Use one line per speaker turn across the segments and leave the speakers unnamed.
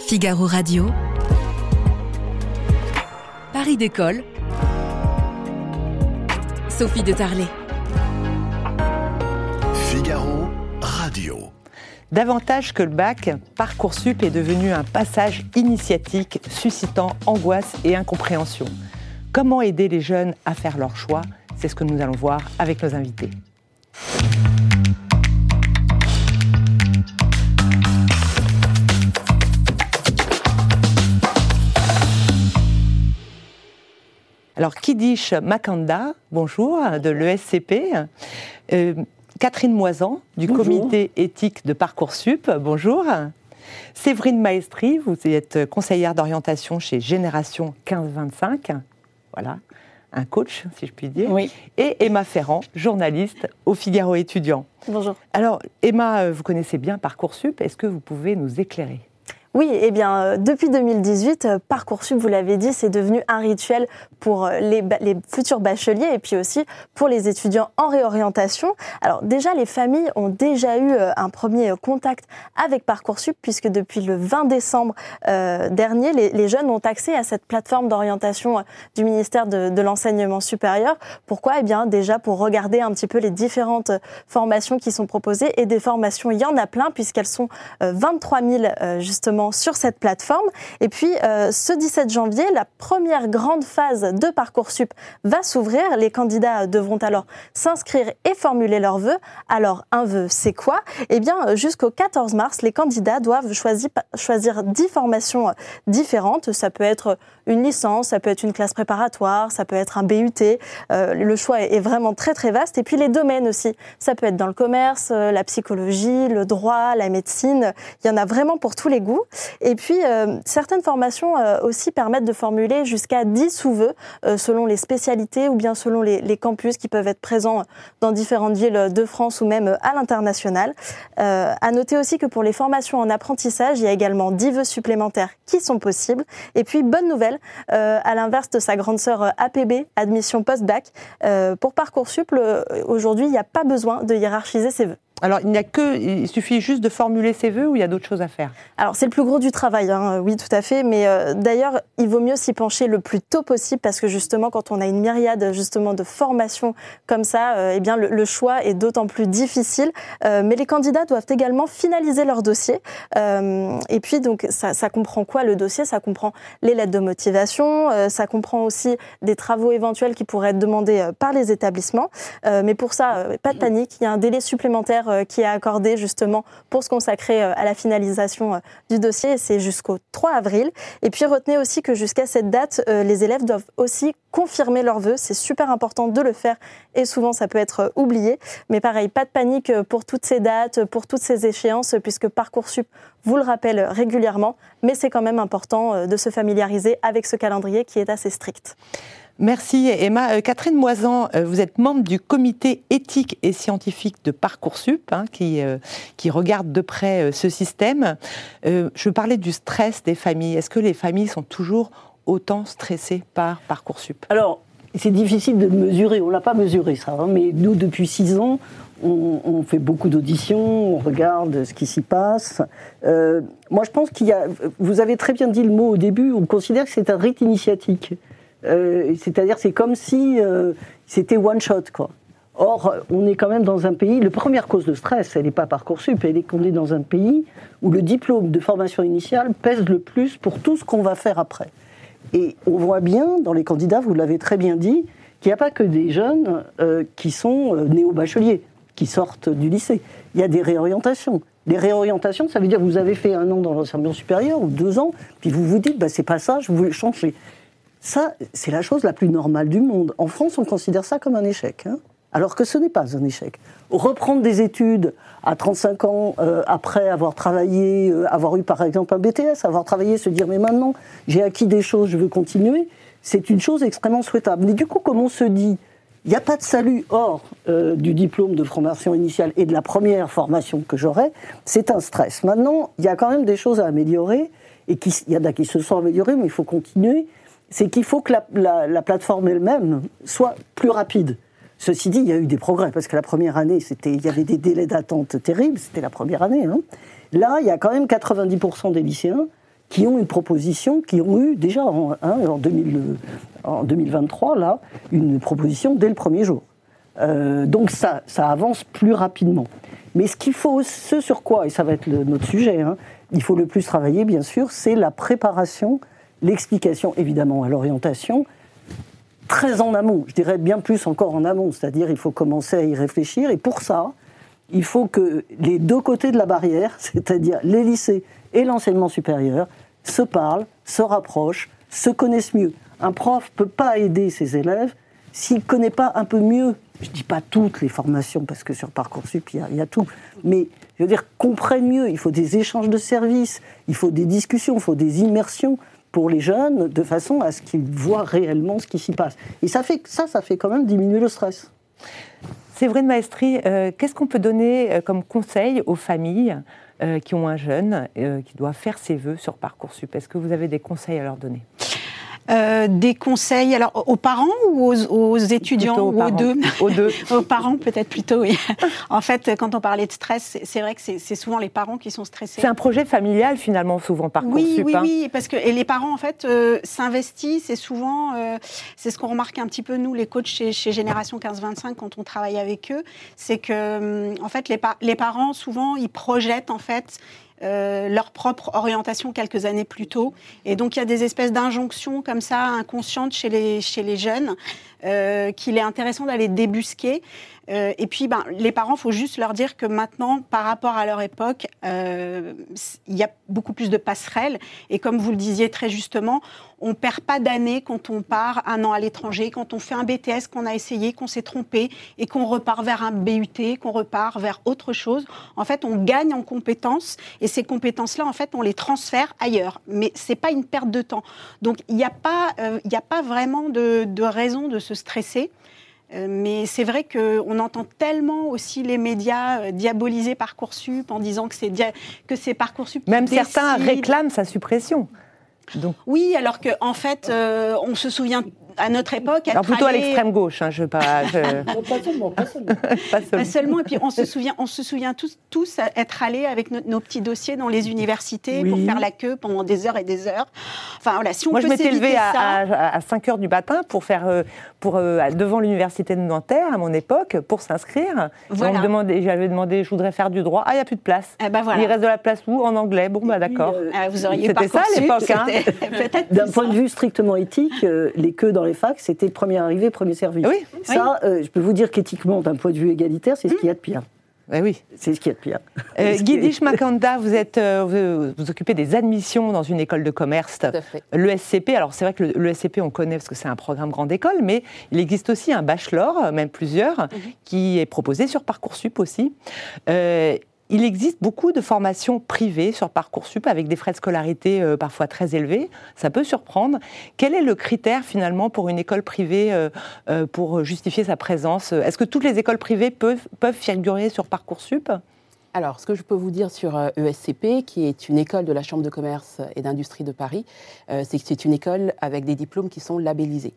Figaro Radio. Paris d'école. Sophie de Tarlet.
Figaro Radio.
Davantage que le bac, Parcoursup est devenu un passage initiatique suscitant angoisse et incompréhension. Comment aider les jeunes à faire leur choix? C'est ce que nous allons voir avec nos invités. Alors, Kidish Makanda, bonjour, de l'ESCP. Euh, Catherine Moisan, du
Bonjour.
comité éthique de Parcoursup, bonjour. Séverine Maestri, vous êtes conseillère d'orientation chez Génération 15-25. Voilà, un coach, si je puis dire.
Oui.
Et Emma Ferrand, journaliste au Figaro étudiant.
Bonjour.
Alors, Emma, vous connaissez bien Parcoursup. Est-ce que vous pouvez nous éclairer?
Oui, eh bien, euh, depuis 2018, euh, Parcoursup, vous l'avez dit, c'est devenu un rituel pour euh, les, futurs bacheliers et puis aussi pour les étudiants en réorientation. Alors déjà, les familles ont déjà eu un premier contact avec Parcoursup puisque depuis le 20 décembre dernier, les, jeunes ont accès à cette plateforme d'orientation du ministère de, de l'enseignement supérieur. Pourquoi? Eh bien, déjà pour regarder un petit peu les différentes formations qui sont proposées et des formations, il y en a plein puisqu'elles sont euh, 23 000 euh, sur cette plateforme. Et puis euh, ce 17 janvier, la première grande phase de Parcoursup va s'ouvrir. Les candidats devront alors s'inscrire et formuler leurs vœux. Alors un vœu, c'est quoi? Eh bien, jusqu'au 14 mars, les candidats doivent choisir, choisir 10 formations euh, différentes. Ça peut être une licence, ça peut être une classe préparatoire, ça peut être un BUT. Euh, le choix est vraiment très très vaste. Et puis les domaines aussi. Ça peut être dans le commerce, la psychologie, le droit, la médecine. Il y en a vraiment pour tous les goûts. Et puis euh, certaines formations euh, aussi permettent de formuler jusqu'à 10 sous-vœux euh, selon les spécialités ou bien selon les, campus qui peuvent être présents dans différentes villes de France ou même à l'international. À noter aussi que pour les formations en apprentissage, il y a également 10 vœux supplémentaires qui sont possibles. Et puis, bonne nouvelle, à l'inverse de sa grande sœur APB, admission post-bac, pour Parcoursup, aujourd'hui, il n'y a pas besoin de hiérarchiser ses vœux.
Alors, il n'y a que, il suffit juste de formuler ses vœux ou il y a d'autres choses à faire?
Alors, c'est le plus gros du travail, hein, oui, tout à fait. Mais euh, d'ailleurs, il vaut mieux s'y pencher le plus tôt possible parce que justement, quand on a une myriade justement de formations comme ça, euh, eh bien, le, choix est d'autant plus difficile. Euh, mais les candidats doivent également finaliser leur dossier. Et puis, donc, ça, ça comprend quoi le dossier? Ça comprend les lettres de motivation, ça comprend aussi des travaux éventuels qui pourraient être demandés par les établissements. Mais pour ça, pas de panique, il y a un délai supplémentaire euh, qui est accordé justement pour se consacrer euh, à la finalisation euh, du dossier, c'est jusqu'au 3 avril. Et puis retenez aussi que jusqu'à cette date, les élèves doivent aussi confirmer leurs vœux. C'est super important de le faire et souvent ça peut être oublié. Mais pareil, pas de panique pour toutes ces dates, pour toutes ces échéances, puisque Parcoursup vous le rappelle régulièrement. Mais c'est quand même important de se familiariser avec ce calendrier qui est assez strict.
Merci Emma. Euh, Catherine Moisan, euh, vous êtes membre du comité éthique et scientifique de Parcoursup, hein, qui, euh, qui regarde de près ce système. Je parlais du stress des familles. Est-ce que les familles sont toujours autant stressées par Parcoursup?
Alors, c'est difficile de mesurer, on ne l'a pas mesuré ça, hein, mais nous, depuis six ans, on, on fait beaucoup d'auditions, on regarde ce qui s'y passe. Moi, je pense qu'il y a, vous avez très bien dit le mot au début, on considère que c'est un rite initiatique. Euh, C'est-à-dire, c'est comme si euh, c'était one shot, quoi. Or, on est quand même dans un pays. La première cause de stress, elle n'est pas Parcoursup, elle est qu'on est dans un pays où le diplôme de formation initiale pèse le plus pour tout ce qu'on va faire après. Et on voit bien dans les candidats, vous l'avez très bien dit, qu'il n'y a pas que des jeunes euh, qui sont néo-bacheliers, qui sortent du lycée. Il y a des réorientations. Les réorientations, ça veut dire que vous avez fait un an dans l'enseignement supérieur ou deux ans, puis vous vous dites, bah, c'est pas ça, je voulais changer. Ça, c'est la chose la plus normale du monde. En France, on considère ça comme un échec. hein. alors que ce n'est pas un échec. Reprendre des études à 35 ans, euh, après avoir travaillé, euh, avoir eu par exemple un BTS, avoir travaillé, se dire mais maintenant j'ai acquis des choses, je veux continuer, c'est une chose extrêmement souhaitable. Mais du coup, comme on se dit, il n'y a pas de salut hors euh, du diplôme de formation initiale et de la première formation que j'aurai, c'est un stress. Maintenant, il y a quand même des choses à améliorer, et il y en a qui se sont améliorées, mais il faut continuer. C'est qu'il faut que la, la plateforme elle-même soit plus rapide. Ceci dit, il y a eu des progrès, parce que la première année, il y avait des délais d'attente terribles, c'était la première année. Hein. Là, il y a quand même 90% des lycéens qui ont une proposition, qui ont eu déjà en, hein, en, 2023, là, une proposition dès le premier jour. Euh, donc ça, ça avance plus rapidement. Mais ce qu'il faut, ce sur quoi, et ça va être notre sujet, hein, il faut le plus travailler, bien sûr, c'est la préparation, l'explication, évidemment, à l'orientation, très en amont, je dirais bien plus encore en amont, c'est-à-dire il faut commencer à y réfléchir, et pour ça, il faut que les deux côtés de la barrière, c'est-à-dire les lycées et l'enseignement supérieur, se parlent, se rapprochent, se connaissent mieux. Un prof ne peut pas aider ses élèves s'il ne connaît pas un peu mieux, je ne dis pas toutes les formations, parce que sur Parcoursup, il y, y a tout, mais je veux dire, comprennent mieux. Il faut des échanges de services, il faut des discussions, il faut des immersions pour les jeunes, de façon à ce qu'ils voient réellement ce qui s'y passe. Et ça, fait, ça, ça fait quand même diminuer le stress.
Séverine Maestri, euh, qu'est-ce qu'on peut donner euh, comme conseil aux familles euh, qui ont un jeune qui doit faire ses vœux sur Parcoursup? Est-ce que vous avez des conseils à leur donner?
Euh, des conseils alors aux parents ou aux, étudiants ou aux deux
Aux deux.
aux parents peut-être plutôt, oui. en fait, quand on parlait de stress, c'est vrai que c'est souvent les parents qui sont stressés.
C'est un projet familial finalement, souvent par
Oui, oui,
hein.
oui, parce que et les parents en fait euh, s'investissent et souvent, euh, c'est ce qu'on remarque un petit peu nous, les coachs chez, chez Génération 15-25 quand on travaille avec eux, c'est que en fait les, les parents souvent ils projettent en fait euh, leur propre orientation quelques années plus tôt. Et donc il y a des espèces d'injonctions comme ça inconscientes chez les, chez les jeunes euh, qu'il est intéressant d'aller débusquer. Euh, et puis, ben, les parents, il faut juste leur dire que maintenant, par rapport à leur époque, euh, il y a beaucoup plus de passerelles. Et comme vous le disiez très justement, on perd pas d'années quand on part un an à l'étranger, quand on fait un BTS qu'on a essayé, qu'on s'est trompé et qu'on repart vers un BUT, qu'on repart vers autre chose. En fait, on gagne en compétences et ces compétences-là, en fait, on les transfère ailleurs. Mais ce n'est pas une perte de temps. Donc, il n'y a, pas, euh, a pas vraiment de, de raison de se stresser. Euh, mais c'est vrai qu'on entend tellement aussi les médias euh, diaboliser Parcoursup en disant que c'est que c'est Parcoursup.
Même certains réclament sa suppression.
Donc... Oui, alors qu'en en fait, euh, on se souvient à notre époque.
Alors plutôt à l'extrême gauche, hein, je
pas. pas seulement, pas seulement.
pas seulement. Et puis on se souvient, on se souvient tous, tous être allés avec nos, petits dossiers dans les universités pour faire la queue pendant des heures et des heures. Enfin voilà, si on
Moi,
peut
je m'étais levée
à,
à, 5 heures du matin pour faire euh, pour euh, devant l'université de Nanterre à mon époque pour s'inscrire. Voilà. J'avais demandé, je voudrais faire du droit. Ah, il n'y a plus de place.
Eh ben voilà.
Il reste de la place où? En anglais. Bon bah d'accord. Euh,
ah, vous auriez
C'était ça à l'époque. Hein.
D'un point de vue strictement éthique, les queues dans les facs, c'était premier arrivé, premier servi.
Oui.
Ça, euh, je peux vous dire qu'éthiquement, d'un point de vue égalitaire, c'est ce qu'il y a de pire.
Eh oui.
C'est ce qu'il y a de pire.
Euh, Guidish Makanda, vous, êtes, euh, vous, occupez des admissions dans une école de commerce, l'ESCP. Alors c'est vrai que l'ESCP, on connaît parce que c'est un programme grande école, mais il existe aussi un bachelor, même plusieurs, mhm. qui est proposé sur Parcoursup aussi. Euh, il existe beaucoup de formations privées sur Parcoursup avec des frais de scolarité euh, parfois très élevés. Ça peut surprendre. Quel est le critère finalement pour une école privée euh, euh, pour justifier sa présence? Est-ce que toutes les écoles privées peuvent, figurer sur Parcoursup?
Alors, ce que je peux vous dire sur ESCP, e qui est une école de la Chambre de commerce et d'industrie de Paris, c'est que c'est une école avec des diplômes qui sont labellisés.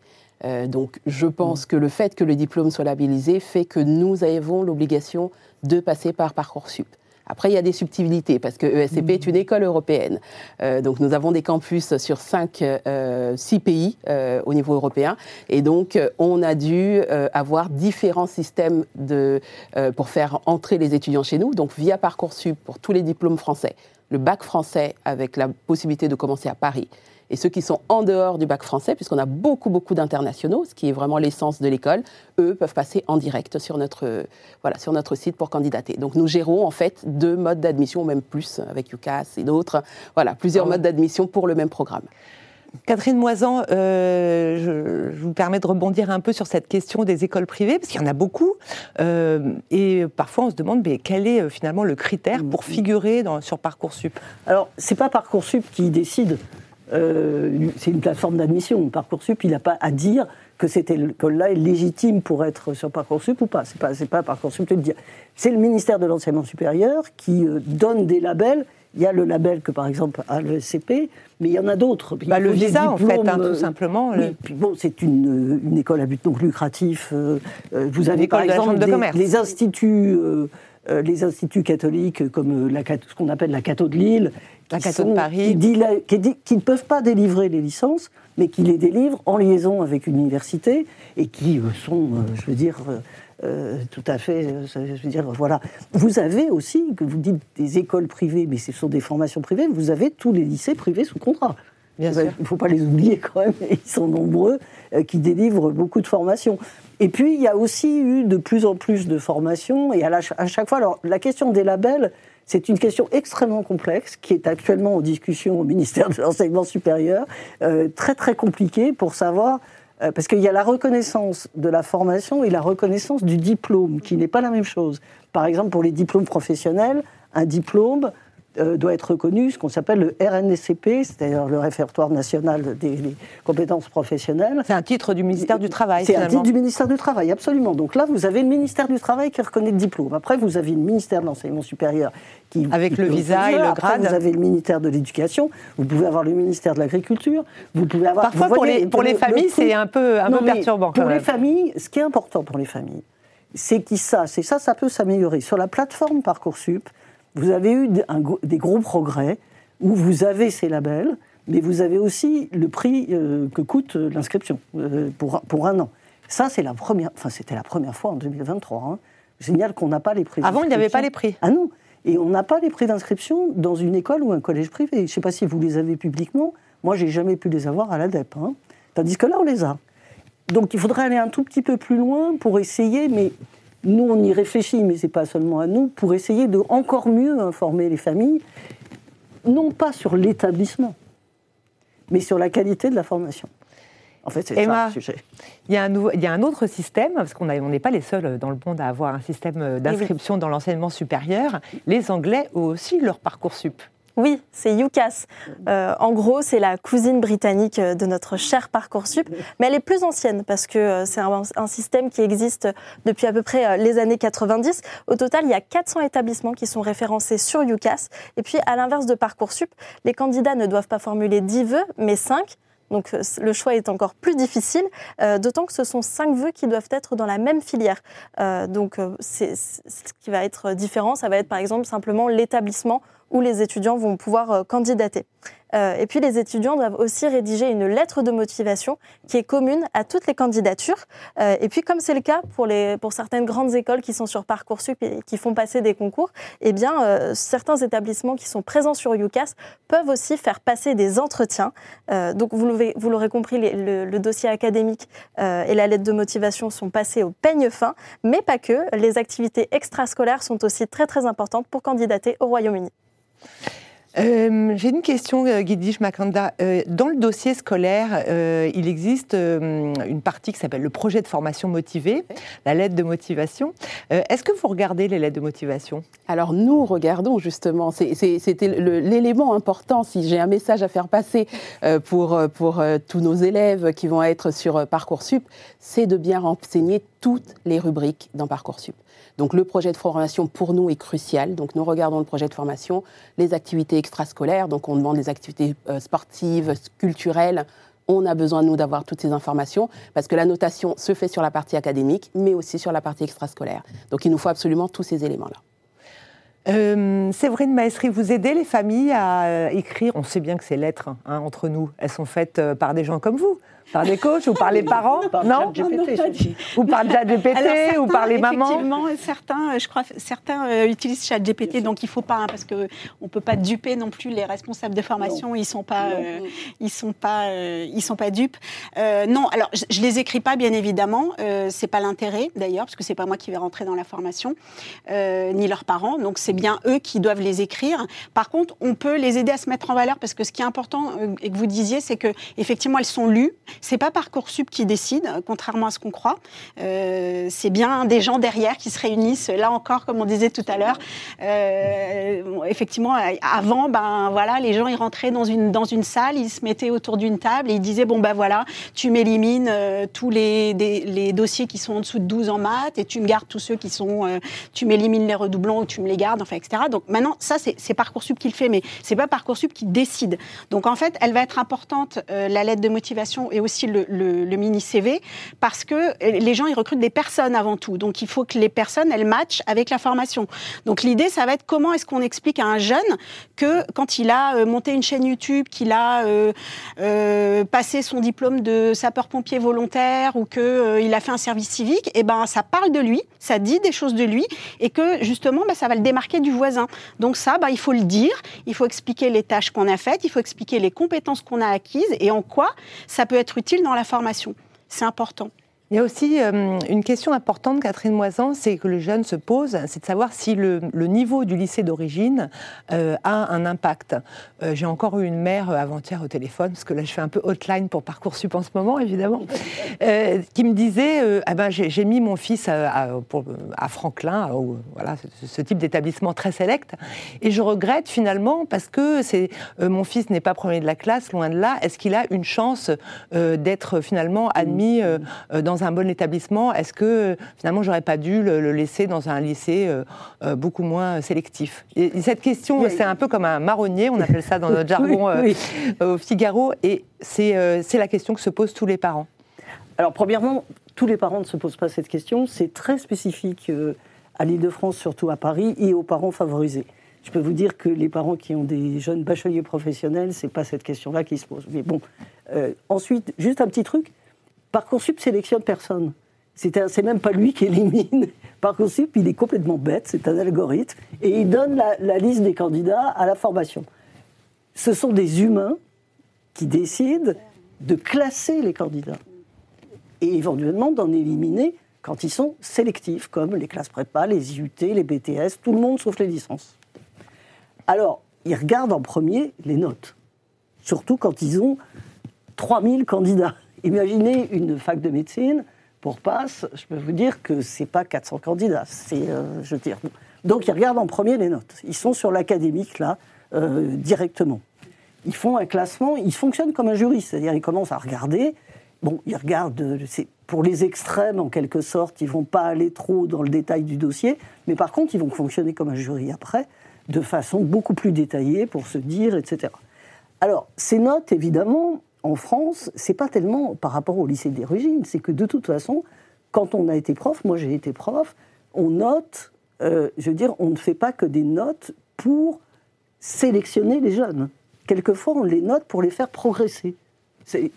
Donc, je pense que le fait que le diplôme soit labellisé fait que nous avons l'obligation de passer par Parcoursup. Après, il y a des subtilités parce que ESCP est une école européenne. Euh, donc, nous avons des campus sur cinq, euh, six pays euh, au niveau européen. Et donc, on a dû avoir différents systèmes de, pour faire entrer les étudiants chez nous. Donc, via Parcoursup pour tous les diplômes français, le bac français avec la possibilité de commencer à Paris et ceux qui sont en dehors du bac français, puisqu'on a beaucoup, beaucoup d'internationaux, ce qui est vraiment l'essence de l'école, eux peuvent passer en direct sur notre, voilà, sur notre site pour candidater. Donc nous gérons en fait deux modes d'admission, ou même plus, avec UCAS et d'autres. Voilà, plusieurs ah modes d'admission pour le même programme.
Catherine Moisan, euh, je, je vous permets de rebondir un peu sur cette question des écoles privées, parce qu'il y en a beaucoup. euh, et parfois, on se demande mais quel est euh, finalement le critère pour figurer dans, sur Parcoursup?
Alors, c'est pas Parcoursup qui décide. Euh, c'est une plateforme d'admission. Parcoursup, il n'a pas à dire que cette école-là est légitime pour être sur Parcoursup ou pas. C'est pas, pas Parcoursup de le dire. C'est le ministère de l'enseignement supérieur qui euh, donne des labels. Il y a le label que, par exemple, a le SCP, mais il y en a d'autres.
Bah, Le visa, en fait, hein,
euh,
tout simplement.
oui,
le-
puis bon, c'est une, euh, une école à but non lucratif. euh, euh, vous avez par exemple
de
des- les instituts, euh, euh, les instituts catholiques comme euh, la, ce qu'on appelle la Cato de Lille,
La
qui
de Paris.
qui, ne peuvent pas délivrer les licences, mais qui les délivrent en liaison avec une université et qui euh, sont, euh, je veux dire. euh, euh, tout à fait, euh, je veux dire, voilà. Vous avez aussi, que vous dites des écoles privées, mais ce sont des formations privées, vous avez tous les lycées privés sous contrat.
Bien
Ouais,
sûr.
Il ne faut pas les oublier quand même, ils sont nombreux euh, qui délivrent beaucoup de formations. Et puis, il y a aussi eu de plus en plus de formations, et à, la- à chaque fois, alors, la question des labels, c'est une question extrêmement complexe qui est actuellement en discussion au ministère de l'Enseignement supérieur, euh, très très compliquée pour savoir, euh, parce qu'il y a la reconnaissance de la formation et la reconnaissance du diplôme, qui n'est pas la même chose. Par exemple, pour les diplômes professionnels, un diplôme euh, doit être reconnu, ce qu'on s'appelle le RNSCP, c'est-à-dire le répertoire national des, des compétences professionnelles.
C'est un titre du ministère du Travail,
C'est un titre du ministère du Travail, absolument. Donc là, vous avez le ministère du Travail qui reconnaît le diplôme. Après, vous avez le ministère de l'Enseignement supérieur qui.
Avec
qui
le visa et le
Après,
grade.
Vous avez le ministère de l'Éducation. Vous pouvez avoir le ministère de l'Agriculture. Vous pouvez avoir.
Parfois,
vous
pour
voyez,
les, pour les
le- le
familles, c'est un peu, un
non,
peu perturbant.
Pour
quand
les
même.
familles, ce qui est important pour les familles, c'est qu'ils sachent, et ça, ça peut s'améliorer. Sur la plateforme Parcoursup, vous avez eu un des gros progrès où vous avez ces labels, mais vous avez aussi le prix euh, que coûte euh, l'inscription euh, pour, pour un an. Ça, c'est la première, enfin, c'était la première fois en 2023. Hein. Génial qu'on n'a pas les prix.
Avant, il n'y avait pas les prix.
Ah non Et on n'a pas les prix d'inscription dans une école ou un collège privé. Je ne sais pas si vous les avez publiquement. Moi, j'ai jamais pu les avoir à l'ADEP. hein. Tandis que là, on les a. Donc, il faudrait aller un tout petit peu plus loin pour essayer, mais nous, on y réfléchit, mais ce n'est pas seulement à nous, pour essayer de encore mieux informer les familles, non pas sur l'établissement, mais sur la qualité de la formation. En fait, c'est ça le sujet.
Il y, a un nouveau- il y a un autre système, parce qu'on n'est pas les seuls dans le monde à avoir un système d'inscription dans l'enseignement supérieur. Les Anglais ont aussi leur Parcoursup.
Oui, c'est UCAS. Euh, en gros, c'est la cousine britannique euh, de notre cher Parcoursup, mais elle est plus ancienne parce que euh, c'est un, un système qui existe depuis à peu près les années 90. Au total, il y a 400 établissements qui sont référencés sur UCAS. Et puis, à l'inverse de Parcoursup, les candidats ne doivent pas formuler 10 vœux, mais 5. Donc le choix est encore plus difficile, euh, d'autant que ce sont cinq vœux qui doivent être dans la même filière. Euh, donc ce qui va être différent, ça va être par exemple simplement l'établissement où les étudiants vont pouvoir euh, candidater. Euh, et puis les étudiants doivent aussi rédiger une lettre de motivation qui est commune à toutes les candidatures. Euh, et puis comme c'est le cas pour, les, pour certaines grandes écoles qui sont sur Parcoursup et qui font passer des concours, eh bien certains établissements qui sont présents sur UCAS peuvent aussi faire passer des entretiens. Donc vous l'aurez compris, le, le dossier académique et la lettre de motivation sont passés au peigne fin, mais pas que. Les activités extrascolaires sont aussi très très importantes pour candidater au Royaume-Uni.
Euh, J'ai une question, euh, Guidish Makanda. Euh, dans le dossier scolaire, il existe une partie qui s'appelle le projet de formation motivée, la lettre de motivation. Est-ce que vous regardez les lettres de motivation?
Alors nous regardons justement, c'était l'élément important, si j'ai un message à faire passer pour, pour tous nos élèves qui vont être sur Parcoursup, c'est de bien renseigner toutes les rubriques dans Parcoursup. Donc le projet de formation pour nous est crucial, donc nous regardons le projet de formation, les activités extrascolaires, donc on demande des activités euh, sportives, culturelles, on a besoin, nous, d'avoir toutes ces informations parce que la notation se fait sur la partie académique, mais aussi sur la partie extrascolaire. Donc il nous faut absolument tous ces éléments-là.
Euh, Séverine Maestri, vous aidez les familles à euh, écrire? On sait bien que ces lettres hein, entre nous, elles sont faites par des gens comme vous. Par des coachs ou par les parents
Par
Non
ChatGPT,
non,
Ou par ChatGPT ou par les mamans
Effectivement, certains, euh, je crois, certains euh, utilisent ChatGPT, donc il faut pas, hein, parce que on peut pas duper non plus les responsables de formation. Ils sont pas, euh, ils sont pas, euh, ils sont pas dupes. Euh, non, alors je, je les écris pas, bien évidemment. C'est pas l'intérêt d'ailleurs, parce que c'est pas moi qui vais rentrer dans la formation, ni leurs parents. Donc c'est bien eux qui doivent les écrire. Par contre, on peut les aider à se mettre en valeur, parce que ce qui est important et que vous disiez, c'est que effectivement elles sont lues. C'est pas parcoursup qui décide, contrairement à ce qu'on croit. Euh, c'est bien des gens derrière qui se réunissent. Là encore, comme on disait tout à l'heure, euh, effectivement, avant, ben voilà, les gens ils rentraient dans une salle, ils se mettaient autour d'une table et ils disaient bon ben voilà, tu m'élimines euh, tous les, dossiers qui sont en dessous de 12 en maths et tu me gardes tous ceux qui sont, tu m'élimines les redoublons ou tu me les gardes, enfin etc. Donc maintenant, ça c'est parcoursup qui le fait, mais c'est pas parcoursup qui décide. Donc en fait, elle va être importante la lettre de motivation aussi le, le- le mini CV parce que euh, les gens ils recrutent des personnes avant tout. Donc il faut que les personnes elles matchent avec la formation. Donc l'idée ça va être comment est-ce qu'on explique à un jeune que quand il a euh, monté une chaîne YouTube, qu'il a euh, passé son diplôme de sapeur-pompier volontaire ou que euh, il a fait un service civique, et ben ça parle de lui, ça dit des choses de lui et que justement ben, ça va le démarquer du voisin. Donc ça, ben, il faut le dire, il faut expliquer les tâches qu'on a faites, il faut expliquer les compétences qu'on a acquises et en quoi ça peut être utile dans la formation. C'est important.
Il y a aussi euh, une question importante, Catherine Moisan, c'est que le jeune se pose, c'est de savoir si le, le niveau du lycée d'origine euh, a un impact. Euh, J'ai encore eu une mère avant-hier au téléphone, parce que là je fais un peu hotline pour Parcoursup en ce moment, évidemment, qui me disait, ah ben, j'ai mis mon fils à, à- pour- à Franklin, voilà, ce, ce type d'établissement très sélect, et je regrette finalement parce que mon fils n'est pas premier de la classe, loin de là. Est-ce qu'il a une chance d'être finalement admis euh, dans un bon établissement Est-ce que finalement j'aurais pas dû le, le laisser dans un lycée euh, euh, beaucoup moins sélectif? Et, et cette question,
Oui.
c'est un peu comme un marronnier, on appelle ça dans notre jargon euh,
Oui,
au Figaro, et c'est la question que se posent tous les parents.
Alors, premièrement, tous les parents ne se posent pas cette question. C'est très spécifique à l'Île-de-France, surtout à Paris, et aux parents favorisés. Je peux vous dire que les parents qui ont des jeunes bacheliers professionnels, c'est pas cette question-là qui se pose. Mais bon, euh, ensuite, juste un petit truc. Parcoursup sélectionne personne. C'est même pas lui qui élimine. Parcoursup, il est complètement bête, c'est un algorithme, et il donne la, la liste des candidats à la formation. Ce sont des humains qui décident de classer les candidats et éventuellement d'en éliminer quand ils sont sélectifs, comme les classes prépa, les IUT, les BTS, tout le monde sauf les licences. Alors, ils regardent en premier les notes, surtout quand ils ont 3000 candidats. Imaginez une fac de médecine, pour passe, je peux vous dire que c'est pas 400 candidats, c'est, euh, je veux dire. Donc ils regardent en premier les notes. Ils sont sur l'académique là euh, directement. Ils font un classement, ils fonctionnent comme un jury, c'est-à-dire ils commencent à regarder. Bon, ils regardent, euh, c'est pour les extrêmes en quelque sorte, ils vont pas aller trop dans le détail du dossier, mais par contre ils vont fonctionner comme un jury après, de façon beaucoup plus détaillée pour se dire, etc. Alors, ces notes, évidemment, en France, c'est pas tellement par rapport au lycée d'origine, c'est que de toute façon, quand on a été prof, moi j'ai été prof, on note, euh, je veux dire, on ne fait pas que des notes pour sélectionner les jeunes. Quelquefois, on les note pour les faire progresser.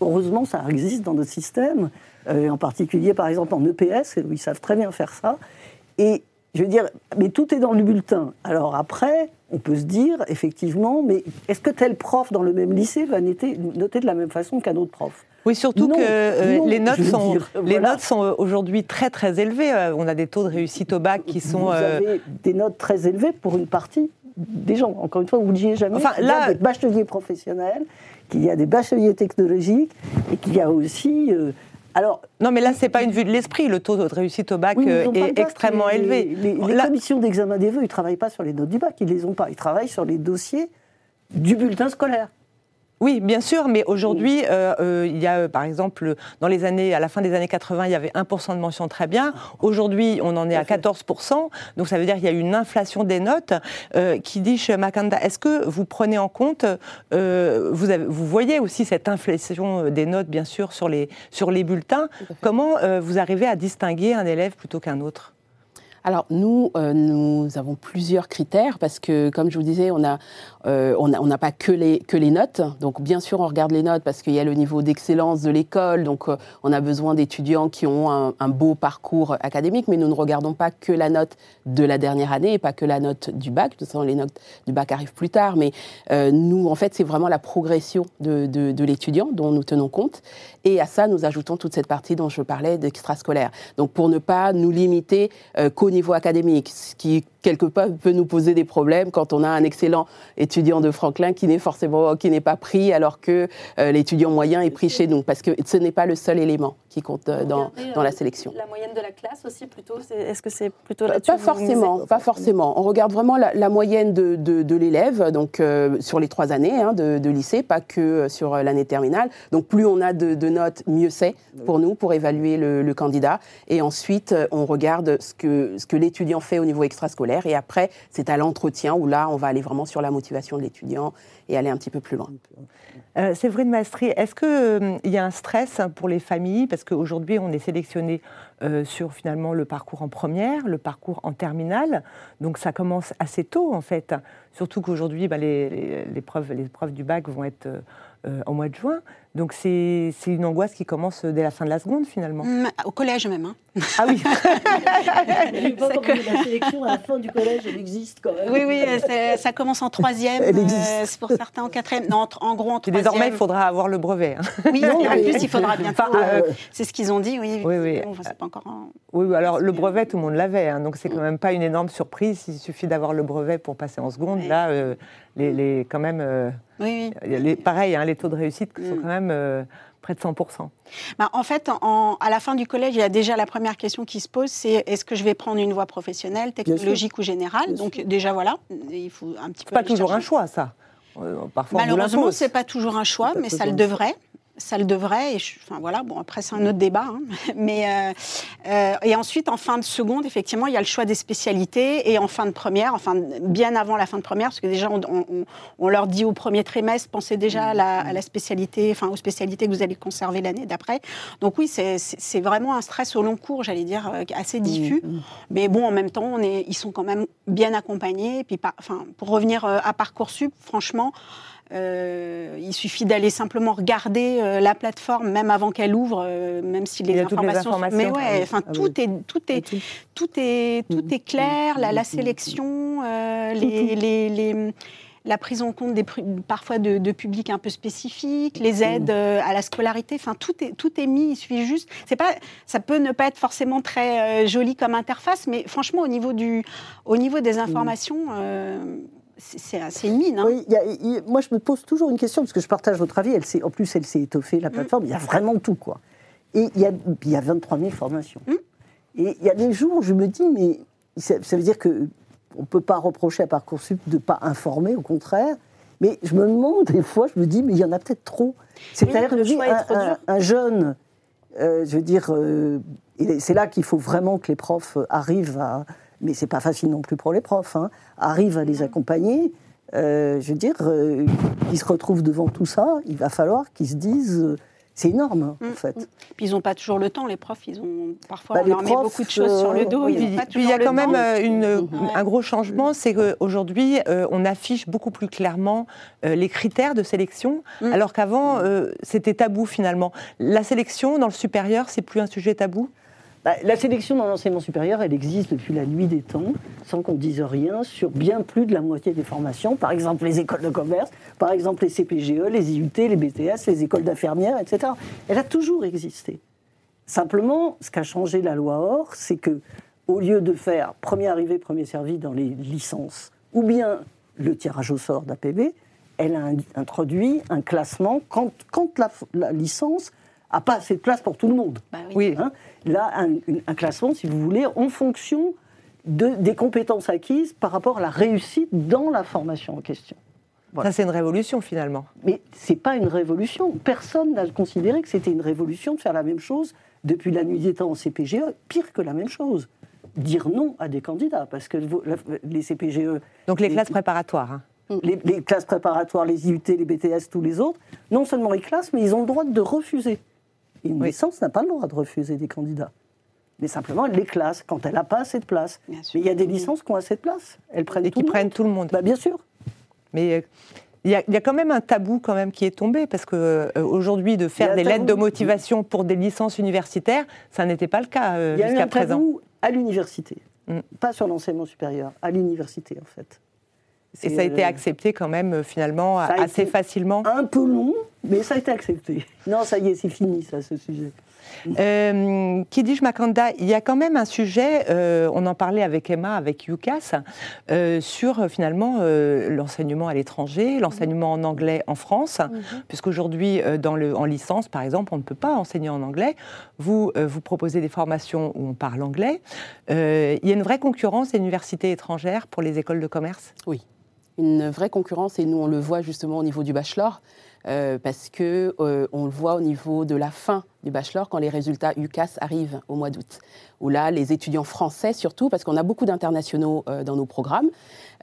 Heureusement, ça existe dans notre système, euh, en particulier par exemple en EPS, où ils savent très bien faire ça. Je veux dire, mais tout est dans le bulletin. Alors après, on peut se dire, effectivement, mais est-ce que tel prof dans le même lycée va noter, noter de la même façon qu'un autre prof?
Oui, surtout
Non,
que euh,
non,
les notes sont,
dire,
les
voilà.
notes sont euh, aujourd'hui très très élevées. Euh, On a des taux de réussite au bac qui sont.
Vous
euh,
avez des notes très élevées pour une partie des gens. Encore une fois, vous ne le disiez jamais.
Enfin,
il y
là-
a des bacheliers professionnels, qu'il y a des bacheliers technologiques, et qu'il y a aussi... euh, alors,
Non, mais là, c'est pas une vue de l'esprit. Le taux de réussite au bac
oui,
euh, est extrêmement
les-
élevé.
Les, les
Là-
commissions d'examen des vœux, ils ne travaillent pas sur les notes du bac, ils ne les ont pas. Ils travaillent sur les dossiers du bulletin scolaire.
Oui, bien sûr, mais aujourd'hui, euh, euh, il y a, euh, par exemple, dans les années, à la fin des années 80, il y avait 1% de mention très bien. Aujourd'hui, on en est à 14%. Donc, ça veut dire qu'il y a eu une inflation des notes euh, qui dit chez Makanda, est-ce que vous prenez en compte, vous, avez- vous voyez aussi cette inflation des notes, bien sûr, sur les, sur les bulletins? Comment vous arrivez à distinguer un élève plutôt qu'un autre?
Alors nous, euh, nous avons plusieurs critères parce que, comme je vous disais, on a, euh, on n'a pas que les, que les notes. Donc bien sûr, on regarde les notes parce qu'il y a le niveau d'excellence de l'école. Donc euh, on a besoin d'étudiants qui ont un, beau parcours académique, mais nous ne regardons pas que la note de la dernière année et pas que la note du bac. De toute façon, les notes du bac arrivent plus tard, mais euh, nous, en fait, c'est vraiment la progression de, de, l'étudiant dont nous tenons compte. Et à ça, nous ajoutons toute cette partie dont je parlais d'extrascolaire. Donc pour ne pas nous limiter qu'au niveau académique, quelque part peut nous poser des problèmes quand on a un excellent étudiant de Franklin qui n'est forcément qui n'est pas pris alors que euh, l'étudiant moyen est pris chez nous parce que ce n'est pas le seul élément qui compte euh, dans, dans la sélection.
La moyenne de la classe aussi, plutôt. Est-ce que c'est plutôt
Pas- forcément, pas forcément. On regarde vraiment la, la moyenne de, de- de l'élève, donc euh, sur les trois années hein, de, de lycée, pas que sur l'année terminale. Donc plus on a de, notes, mieux c'est pour nous pour évaluer le, le candidat. Et ensuite, on regarde ce que ce que l'étudiant fait au niveau extrascolaire. Et après, c'est à l'entretien où là, on va aller vraiment sur la motivation de l'étudiant et aller un petit peu plus loin.
Euh, Séverine Mastri, est-ce qu'il y a un stress pour les familles? Parce qu'aujourd'hui, on est sélectionné euh, sur finalement le parcours en première, le parcours en terminale. Donc ça commence assez tôt, en fait. Surtout qu'aujourd'hui, bah, les, les, les preuves, les preuves du bac vont être euh, euh, au mois de juin. Donc c'est c'est une angoisse qui commence dès la fin de la seconde, finalement.
Mm, Au collège même. hein.
Ah oui
J'ai pas compris, la sélection à la fin du collège, elle existe quand même.
Oui, oui, euh, ça commence en troisième.
Elle
euh,
existe.
c'est pour certains en quatrième. Non, en- en gros en
Et
troisième.
désormais, il faudra avoir le brevet. hein.
Oui,
Non,
et en plus, il faudra bientôt.
Enfin,
euh,
euh,
c'est ce qu'ils ont dit, oui.
Oui, oui.
Bon, pas encore.
Oui, oui, alors le brevet, tout le monde l'avait, hein, donc c'est quand même pas une énorme surprise. Il suffit d'avoir le brevet pour passer en seconde.
Oui.
Là, euh, les, les- quand même, euh,
Oui, oui.
les, pareil, hein, les taux de réussite sont
Mm.
quand même euh, près de 100%.
Bah, en fait, en- à la fin du collège, il y a déjà la première question qui se pose, c'est est-ce que je vais prendre une voie professionnelle, technologique ou générale?
Bien
Donc
sûr.
déjà voilà, il faut un petit peu.
C'est pas toujours un choix, ça. Euh, Parfois,
Malheureusement,
l'impose.
c'est pas toujours un choix, mais ça le devrait. Ça le devrait. Et je- enfin voilà, bon après c'est un autre débat. hein. Mais euh, euh, et ensuite en fin de seconde, effectivement, il y a le choix des spécialités et en fin de première, enfin bien avant la fin de première, parce que déjà on, on- on- leur dit au premier trimestre, pensez déjà à la, à la spécialité, enfin aux spécialités que vous allez conserver l'année d'après. Donc oui, c'est- vraiment un stress au long cours, j'allais dire, euh, assez diffus. Mais bon, en même temps, on est, ils sont quand même bien accompagnés. Et puis, par- enfin, pour revenir euh, à Parcoursup, franchement, euh, il suffit d'aller simplement regarder euh, la plateforme, même avant qu'elle ouvre, euh, même si les informations. Mais
Ah
ouais,
oui.
enfin,
Ah
tout
oui.
est, tout est,
tout.
tout est, tout
Mhm.
est clair. La, la sélection,
Tout,
les,
tout.
les- les- la prise en compte des, parfois de, de publics un peu spécifiques, les
Mhm.
aides euh, à la scolarité, enfin tout est, tout est mis, il suffit juste. C'est pas, ça peut ne pas être forcément très euh, joli comme interface, mais franchement au niveau, du, au niveau des informations, euh, c'est- une mine. hein.
Oui, y a- y moi, je me pose toujours une question, parce que je partage votre avis. Elle en plus, elle s'est étoffée, la plateforme. Il y a vraiment tout, quoi. Et il y a, y a 23 000 formations.
Mm.
Et il y a des jours où je me dis, mais ça, ça veut dire que on ne peut pas reprocher à Parcoursup de ne pas informer, au contraire. Mais je me demande, des fois, je me dis, mais il y en a peut-être trop. C'est-à-dire que
est
un, un- un jeune, euh, je veux dire, euh, c'est là qu'il faut vraiment que les profs arrivent à. Mais c'est pas facile non plus pour les profs, hein, arrivent à les accompagner. Euh, je veux dire, euh, ils se retrouvent devant tout ça, il va falloir qu'ils se disent. euh, c'est énorme,
Mm,
en fait.
Puis ils n'ont pas toujours le temps, les profs. Ils ont parfois
Bah,
on leur met beaucoup de choses sur le dos. ils
Puis, il y a quand même une,
Ouais.
un gros changement, c'est qu'aujourd'hui, euh, on affiche beaucoup plus clairement euh, les critères de sélection,
Mm.
alors qu'avant, euh, c'était tabou finalement. La sélection dans le supérieur, c'est plus un sujet tabou?
Bah, la sélection dans l'enseignement supérieur, elle existe depuis la nuit des temps, sans qu'on dise rien, sur bien plus de la moitié des formations. Par exemple, les écoles de commerce, par exemple, les CPGE, les IUT, les BTS, les écoles d'infirmières, etc. Elle a toujours existé. Simplement, ce qu'a changé la loi OR, c'est que, au lieu de faire premier arrivé, premier servi dans les licences, ou bien le tirage au sort d'APB, elle a in- introduit un classement quand, la licence n'a pas assez de place pour tout le monde.
Bah oui.
Oui.
Hein, là, un, classement, si vous voulez, en fonction de, des compétences acquises par rapport à la réussite dans la formation en question. Voilà.
Ça, c'est une révolution finalement.
Mais ce n'est pas une révolution. Personne n'a considéré que c'était une révolution de faire la même chose depuis la nuit des temps en CPGE, pire que la même chose. Dire non à des candidats, parce que les CPGE,
Donc les classes préparatoires. hein.
les, les classes préparatoires, les IUT, les BTS, tous les autres, non seulement ils classent, mais ils ont le droit de refuser. Et une
Oui.
licence n'a pas le droit de refuser des candidats. Mais simplement, elle les classe quand elle n'a pas assez de place. Mais il y a des licences qui ont assez de place. Elles prennent
Et qui prennent tout le monde.
Bah, bien sûr.
Mais euh, il y, a, il y a quand même un tabou quand même qui est tombé parce que euh, aujourd'hui de faire des lettres de motivation pour des licences universitaires, ça n'était pas le cas euh,
Il y a eu
jusqu'à
un
présent.
tabou à l'université.
Mm.
Pas sur l'enseignement supérieur, à l'université en fait.
Et ça a été
euh,
accepté quand même euh, finalement assez facilement.
Un peu long, mais ça a été accepté. Non, ça y est, c'est fini, ça, ce sujet.
Euh, qui dit Makanda, il y a quand même un sujet, euh, on en parlait avec Emma, avec UCAS, euh, sur finalement euh, l'enseignement à l'étranger, l'enseignement en anglais en France, puisqu'aujourd'hui, euh, dans le, en licence, par exemple, on ne peut pas enseigner en anglais. Vous, euh, vous proposez des formations où on parle anglais. Euh, il y a une vraie concurrence des universités étrangères pour les écoles de commerce?
Une vraie concurrence et nous on le voit justement au niveau du bachelor euh, parce que euh, on le voit au niveau de la fin du bachelor quand les résultats UCAS arrivent au mois d'août. Où là les étudiants français surtout parce qu'on a beaucoup d'internationaux euh, dans nos programmes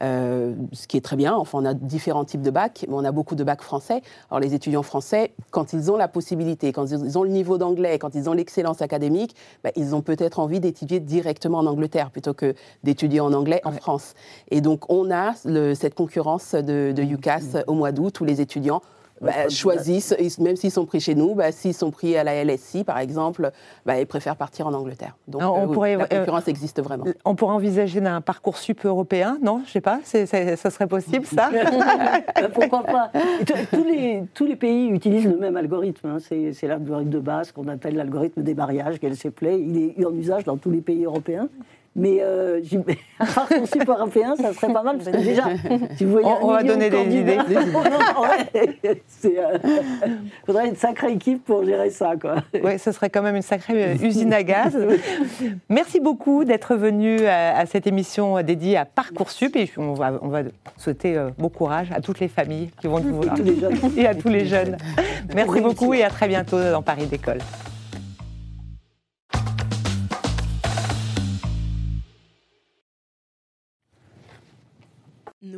ce qui est très bien. Enfin on a différents types de bacs mais on a beaucoup de bacs français. Alors les étudiants français quand ils ont la possibilité quand ils ont le niveau d'anglais quand ils ont l'excellence académique bah, ils ont peut-être envie d'étudier directement en Angleterre plutôt que d'étudier en anglais en
Ouais.
France. Et donc, on a le- cette concurrence de, de UCAS au mois d'août où les étudiants bah, choisissent, ils- même s'ils sont pris chez nous, bah, s'ils sont pris à la LSI, par exemple, bah, ils préfèrent partir en Angleterre. Donc,
Alors, on
euh, oui,
pourrait,
la
euh,
concurrence existe vraiment.
On pourrait envisager un parcours sup européen, non? Je sais pas, ça serait possible ça?
Euh, Pourquoi pas? Tous les, tous les pays utilisent le même algorithme. hein. C'est c'est l'algorithme de base qu'on appelle l'algorithme des mariages, qu'elle se plaît. Il est en usage dans tous les pays européens. Mais euh, un parcoursup européen, ça serait pas mal. Parce que déjà, si vous voyez
On-
un
on va donner des idées.
C'est, euh, faudrait une sacrée équipe pour gérer ça.
Oui, ce serait quand même une sacrée euh, usine à gaz. Merci beaucoup d'être venu à, à cette émission dédiée à Parcoursup et on va, on va souhaiter euh, bon courage à toutes les familles qui vont vouloir
tous les jeunes.
et à tous les jeunes. Merci beaucoup et à très bientôt dans Paris d'école.